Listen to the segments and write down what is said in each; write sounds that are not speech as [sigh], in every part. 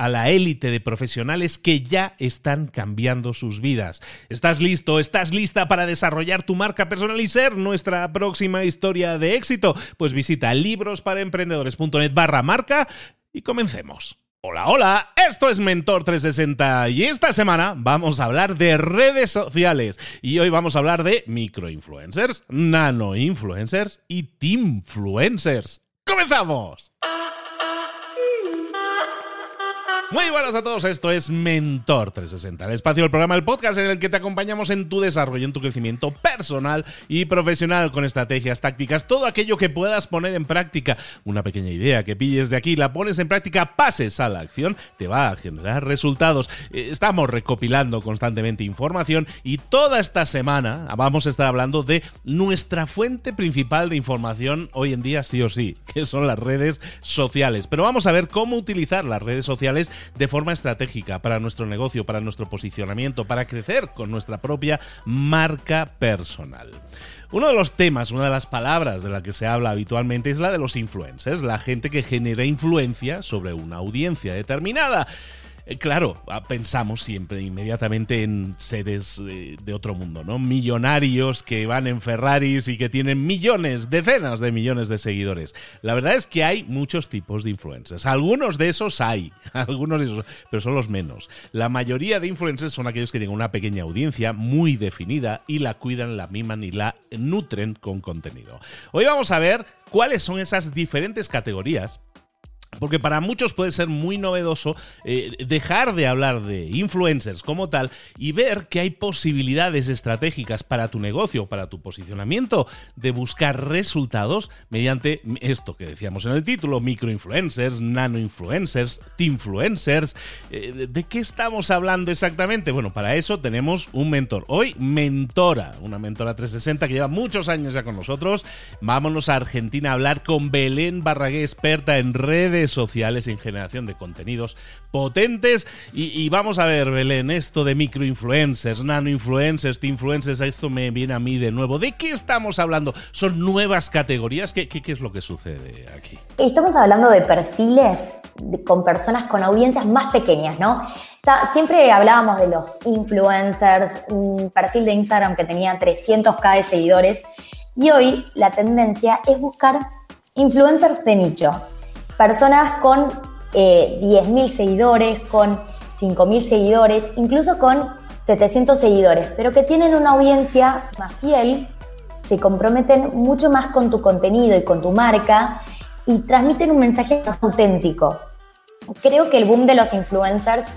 a la élite de profesionales que ya están cambiando sus vidas. ¿Estás listo? ¿Estás lista para desarrollar tu marca personal y ser nuestra próxima historia de éxito? Pues visita librosparaemprendedores.net barra marca y comencemos. Hola, hola, esto es Mentor 360 y esta semana vamos a hablar de redes sociales y hoy vamos a hablar de microinfluencers, nanoinfluencers y teamfluencers. ¡Comenzamos! Muy buenas a todos, esto es Mentor 360, el espacio del programa, el podcast en el que te acompañamos en tu desarrollo, en tu crecimiento personal y profesional con estrategias, tácticas, todo aquello que puedas poner en práctica. Una pequeña idea que pilles de aquí, la pones en práctica, pases a la acción, te va a generar resultados. Eh, estamos recopilando constantemente información y toda esta semana vamos a estar hablando de nuestra fuente principal de información hoy en día, sí o sí, que son las redes sociales. Pero vamos a ver cómo utilizar las redes sociales de forma estratégica para nuestro negocio, para nuestro posicionamiento, para crecer con nuestra propia marca personal. Uno de los temas, una de las palabras de la que se habla habitualmente es la de los influencers, la gente que genera influencia sobre una audiencia determinada. Eh, claro, ah, pensamos siempre inmediatamente en seres eh, de otro mundo, ¿no? Millonarios que van en Ferraris y que tienen millones, decenas de millones de seguidores. La verdad es que hay muchos tipos de influencers. Algunos de esos hay, [laughs] algunos de esos, pero son los menos. La mayoría de influencers son aquellos que tienen una pequeña audiencia muy definida y la cuidan, la miman y la nutren con contenido. Hoy vamos a ver cuáles son esas diferentes categorías porque para muchos puede ser muy novedoso eh, dejar de hablar de influencers como tal y ver que hay posibilidades estratégicas para tu negocio, para tu posicionamiento, de buscar resultados mediante esto que decíamos en el título, microinfluencers, nanoinfluencers, teamfluencers. Eh, ¿De qué estamos hablando exactamente? Bueno, para eso tenemos un mentor. Hoy, mentora, una mentora 360 que lleva muchos años ya con nosotros. Vámonos a Argentina a hablar con Belén Barragué, experta en redes sociales en generación de contenidos potentes. Y, vamos a ver, Belén, esto de microinfluencers, nanoinfluencers, influencers, esto me viene a mí de nuevo. ¿De qué estamos hablando? ¿Son nuevas categorías? ¿Qué, qué, es lo que sucede aquí? Estamos hablando de perfiles con personas con audiencias más pequeñas, ¿no? siempre hablábamos de los influencers, un perfil de Instagram que tenía 300k de seguidores. Y hoy la tendencia es buscar influencers de nicho personas con eh, 10.000 seguidores, con 5.000 seguidores, incluso con 700 seguidores, pero que tienen una audiencia más fiel, se comprometen mucho más con tu contenido y con tu marca y transmiten un mensaje más auténtico. Creo que el boom de los influencers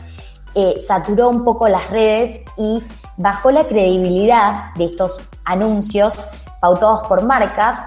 eh, saturó un poco las redes y bajó la credibilidad de estos anuncios pautados por marcas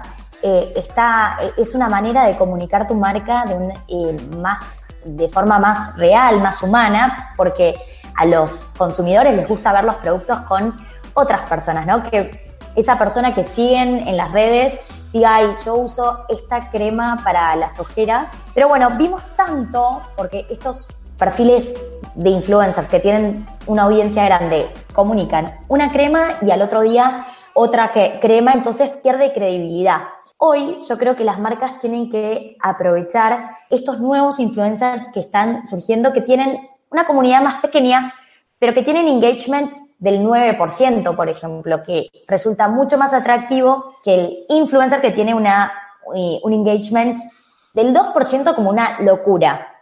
eh, está, eh, es una manera de comunicar tu marca de, eh, más, de forma más real, más humana, porque a los consumidores les gusta ver los productos con otras personas, ¿no? Que esa persona que siguen en las redes diga, ay, yo uso esta crema para las ojeras. Pero bueno, vimos tanto, porque estos perfiles de influencers que tienen una audiencia grande comunican una crema y al otro día otra que, crema, entonces pierde credibilidad. Hoy yo creo que las marcas tienen que aprovechar estos nuevos influencers que están surgiendo, que tienen una comunidad más pequeña, pero que tienen engagement del 9%, por ejemplo, que resulta mucho más atractivo que el influencer que tiene una, eh, un engagement del 2% como una locura.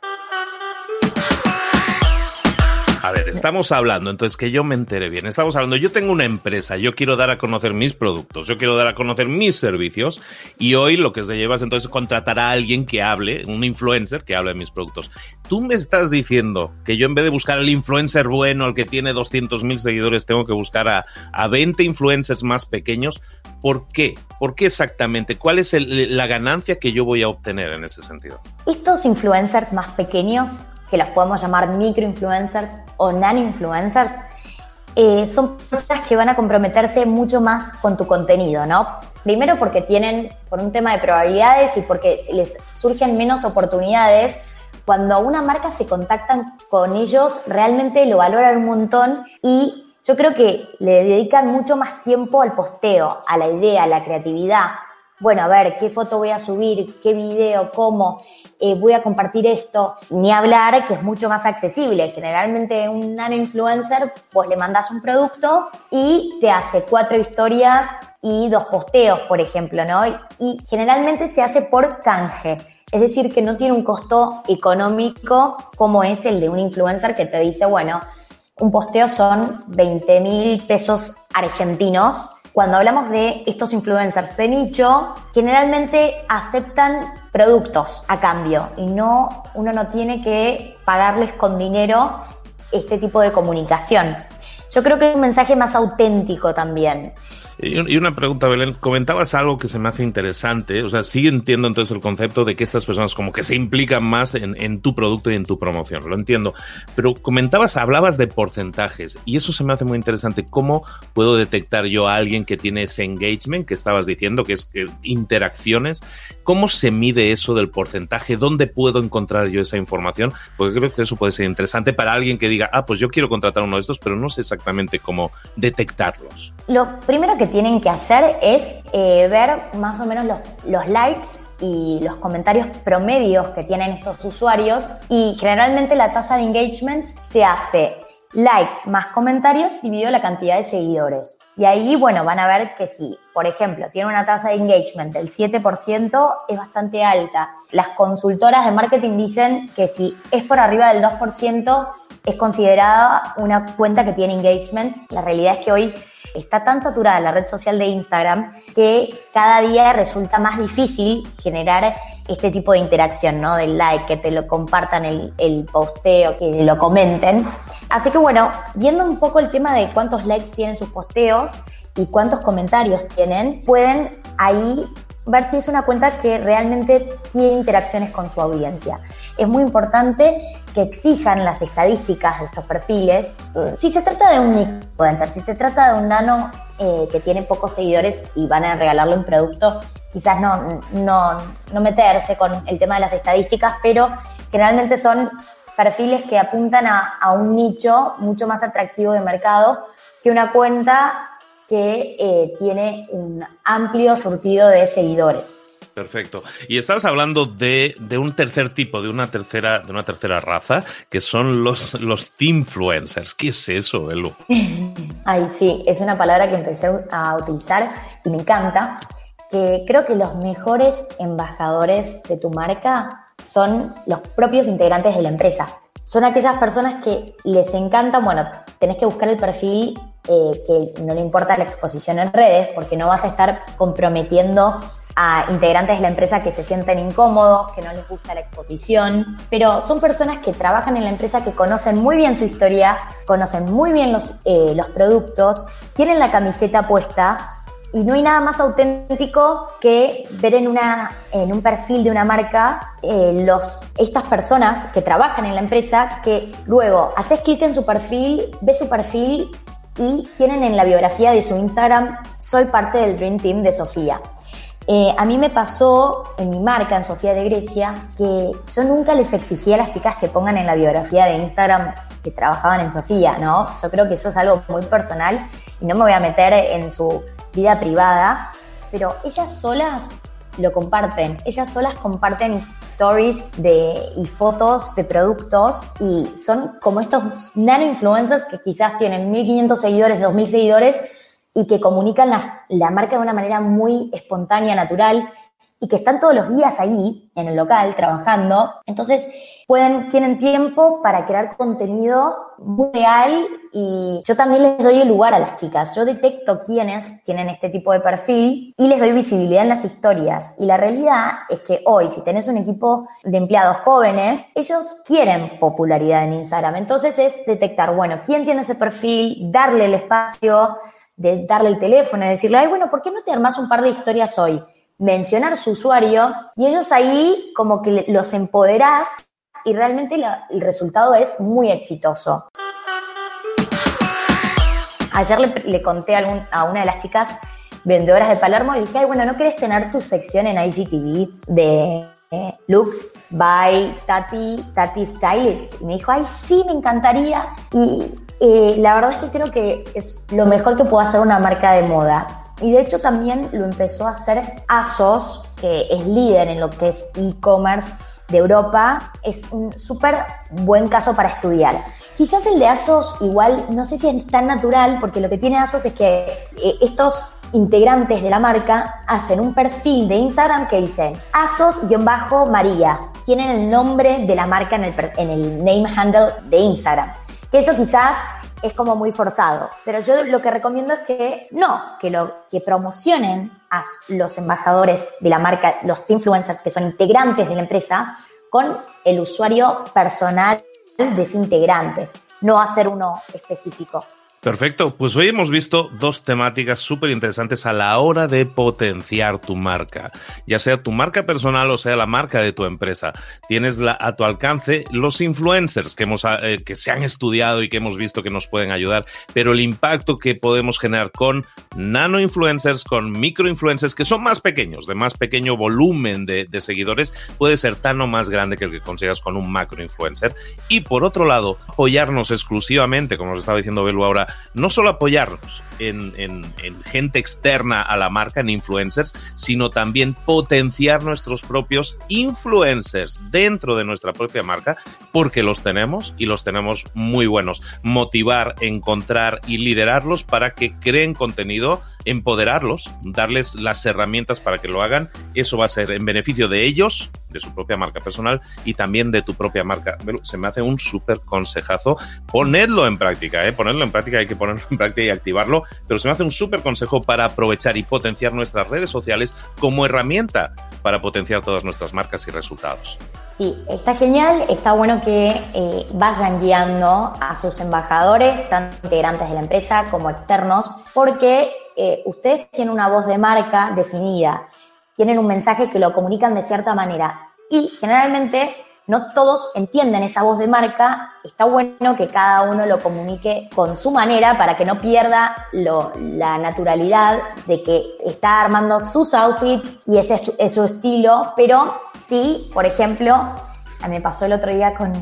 A ver, estamos hablando, entonces que yo me entere bien, estamos hablando, yo tengo una empresa, yo quiero dar a conocer mis productos, yo quiero dar a conocer mis servicios y hoy lo que se lleva es entonces contratar a alguien que hable, un influencer que hable de mis productos. Tú me estás diciendo que yo en vez de buscar al influencer bueno, al que tiene 200.000 seguidores, tengo que buscar a, a 20 influencers más pequeños. ¿Por qué? ¿Por qué exactamente? ¿Cuál es la ganancia que yo voy a obtener en ese sentido? Estos influencers más pequeños que los podemos llamar microinfluencers o nano-influencers, eh, son personas que van a comprometerse mucho más con tu contenido, ¿no? Primero porque tienen, por un tema de probabilidades y porque les surgen menos oportunidades, cuando una marca se contactan con ellos, realmente lo valoran un montón y yo creo que le dedican mucho más tiempo al posteo, a la idea, a la creatividad. Bueno, a ver, ¿qué foto voy a subir? ¿Qué video? ¿Cómo? Eh, voy a compartir esto, ni hablar que es mucho más accesible. Generalmente un nano influencer, pues le mandas un producto y te hace cuatro historias y dos posteos, por ejemplo, ¿no? Y generalmente se hace por canje. Es decir, que no tiene un costo económico como es el de un influencer que te dice, bueno, un posteo son 20 mil pesos argentinos cuando hablamos de estos influencers de nicho, generalmente aceptan productos a cambio y no, uno no tiene que pagarles con dinero este tipo de comunicación. Yo creo que es un mensaje más auténtico también. Y una pregunta, Belén. Comentabas algo que se me hace interesante. O sea, sí entiendo entonces el concepto de que estas personas como que se implican más en, tu producto y en tu promoción. Lo entiendo. Pero comentabas, hablabas de porcentajes. Y eso se me hace muy interesante. ¿Cómo puedo detectar yo a alguien que tiene ese engagement que estabas diciendo, que es que interacciones? ¿Cómo se mide eso del porcentaje? ¿Dónde puedo encontrar yo esa información? Porque creo que eso puede ser interesante para alguien que diga, ah, pues yo quiero contratar uno de estos, pero no sé exactamente cómo detectarlos. Lo primero que tienen que hacer es eh, ver más o menos los, likes y los comentarios promedios que tienen estos usuarios y generalmente la tasa de engagement se hace likes más comentarios dividido la cantidad de seguidores. Y ahí, bueno, van a ver que si, por ejemplo, tiene una tasa de engagement del 7%, es bastante alta. Las consultoras de marketing dicen que si es por arriba del 2%, es considerada una cuenta que tiene engagement. La realidad es que hoy está tan saturada la red social de Instagram que cada día resulta más difícil generar este tipo de interacción, ¿no? Del like, que te lo compartan el, el posteo, que lo comenten. Así que bueno, viendo un poco el tema de cuántos likes tienen sus posteos y cuántos comentarios tienen, pueden ahí ver si es una cuenta que realmente tiene interacciones con su audiencia. Es muy importante que exijan las estadísticas de estos perfiles. Si se trata de un influencer, si se trata de un nano eh, que tiene pocos seguidores y van a regalarle un producto, quizás no, no, no meterse con el tema de las estadísticas, pero generalmente son perfiles que apuntan a, a un nicho mucho más atractivo de mercado que una cuenta que eh, tiene un amplio surtido de seguidores. Perfecto. Y estás hablando de, un tercer tipo, de una tercera, de una tercera raza, que son los, los influencers. ¿Qué es eso, Elu? [laughs] Ay, sí, es una palabra que empecé a utilizar y me encanta. Que creo que los mejores embajadores de tu marca son los propios integrantes de la empresa. Son aquellas personas que les encantan, bueno, tenés que buscar el perfil eh, que no le importa la exposición en redes, porque no vas a estar comprometiendo a integrantes de la empresa que se sienten incómodos, que no les gusta la exposición, pero son personas que trabajan en la empresa que conocen muy bien su historia, conocen muy bien los, eh, los productos, tienen la camiseta puesta y no hay nada más auténtico que ver en, una, en un perfil de una marca eh, los, estas personas que trabajan en la empresa que luego haces clic en su perfil, ves su perfil y tienen en la biografía de su Instagram, soy parte del Dream Team de Sofía. Eh, a mí me pasó en mi marca, en Sofía de Grecia, que yo nunca les exigía a las chicas que pongan en la biografía de Instagram que trabajaban en Sofía, ¿no? Yo creo que eso es algo muy personal y no me voy a meter en su vida privada, pero ellas solas lo comparten. Ellas solas comparten stories de, y fotos de productos y son como estos nano influencers que quizás tienen 1500 seguidores, 2000 seguidores y que comunican la, la marca de una manera muy espontánea, natural y que están todos los días ahí en el local trabajando. Entonces, pueden, tienen tiempo para crear contenido muy real y yo también les doy el lugar a las chicas. Yo detecto quiénes tienen este tipo de perfil y les doy visibilidad en las historias. Y la realidad es que hoy, si tenés un equipo de empleados jóvenes, ellos quieren popularidad en Instagram. Entonces es detectar, bueno, quién tiene ese perfil, darle el espacio, de darle el teléfono y decirle, ay, bueno, ¿por qué no te armás un par de historias hoy? mencionar su usuario y ellos ahí como que los empoderás y realmente el resultado es muy exitoso. Ayer le, conté a, una de las chicas vendedoras de Palermo le dije, ay, bueno, ¿no querés tener tu sección en IGTV de eh, looks by Tati, Tati Stylist? Y me dijo, ay, sí, me encantaría. Y eh, la verdad es que creo que es lo mejor que puede hacer una marca de moda y de hecho también lo empezó a hacer ASOS, que es líder en lo que es e-commerce de Europa. Es un súper buen caso para estudiar. Quizás el de ASOS igual, no sé si es tan natural, porque lo que tiene ASOS es que eh, estos integrantes de la marca hacen un perfil de Instagram que dice ASOS-María. Tienen el nombre de la marca en el, en el name handle de Instagram. Que eso quizás es como muy forzado. Pero yo lo que recomiendo es que no, que, lo, que promocionen a los embajadores de la marca, los influencers que son integrantes de la empresa, con el usuario personal de ese integrante, no hacer uno específico. Perfecto, pues hoy hemos visto dos temáticas súper interesantes a la hora de potenciar tu marca, ya sea tu marca personal o sea la marca de tu empresa. Tienes a tu alcance los influencers que, hemos, eh, que se han estudiado y que hemos visto que nos pueden ayudar, pero el impacto que podemos generar con nano influencers, con micro influencers que son más pequeños, de más pequeño volumen de, de seguidores, puede ser tan o más grande que el que consigas con un macro influencer. Y por otro lado, apoyarnos exclusivamente, como nos estaba diciendo Belu ahora, no solo apoyarnos en, gente externa a la marca, en influencers, sino también potenciar nuestros propios influencers dentro de nuestra propia marca, porque los tenemos y los tenemos muy buenos. Motivar, encontrar y liderarlos para que creen contenido empoderarlos, darles las herramientas para que lo hagan. Eso va a ser en beneficio de ellos, de su propia marca personal y también de tu propia marca. Se me hace un súper consejazo. Ponerlo en práctica, ¿eh? ponerlo en práctica, hay que ponerlo en práctica y activarlo, pero se me hace un súper consejo para aprovechar y potenciar nuestras redes sociales como herramienta para potenciar todas nuestras marcas y resultados. Sí, está genial, está bueno que eh, vayan guiando a sus embajadores, tanto integrantes de la empresa como externos, porque eh, ustedes tienen una voz de marca definida, tienen un mensaje que lo comunican de cierta manera y generalmente no todos entienden esa voz de marca. Está bueno que cada uno lo comunique con su manera para que no pierda la naturalidad de que está armando sus outfits y ese es su estilo, pero sí, por ejemplo, me pasó el otro día con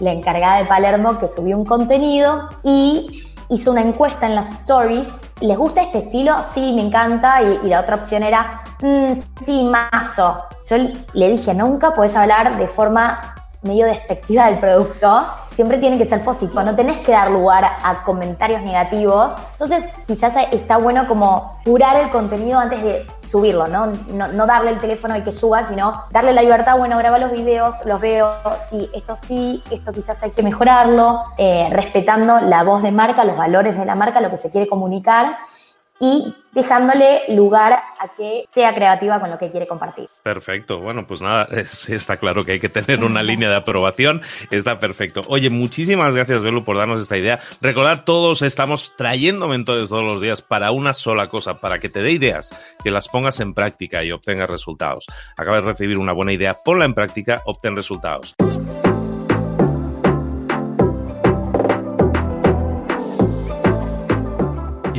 la encargada de Palermo que subió un contenido y hizo una encuesta en las stories. ¿Les gusta este estilo? Sí, me encanta. Y, la otra opción era, mm, sí, mazo. Yo le dije, nunca puedes hablar de forma medio despectiva del producto, siempre tiene que ser positivo, no tenés que dar lugar a comentarios negativos. Entonces, quizás está bueno como curar el contenido antes de subirlo, ¿no? No, darle el teléfono y que suba, sino darle la libertad, bueno, graba los videos, los veo, sí, esto sí, esto quizás hay que mejorarlo, eh, respetando la voz de marca, los valores de la marca, lo que se quiere comunicar y dejándole lugar a que sea creativa con lo que quiere compartir. Perfecto. Bueno, pues nada, [laughs] está claro que hay que tener una [laughs] línea de aprobación. Está perfecto. Oye, muchísimas gracias, Belu, por darnos esta idea. Recordad, todos estamos trayendo mentores todos los días para una sola cosa, para que te dé ideas, que las pongas en práctica y obtengas resultados. Acabas de recibir una buena idea, ponla en práctica, obtén resultados.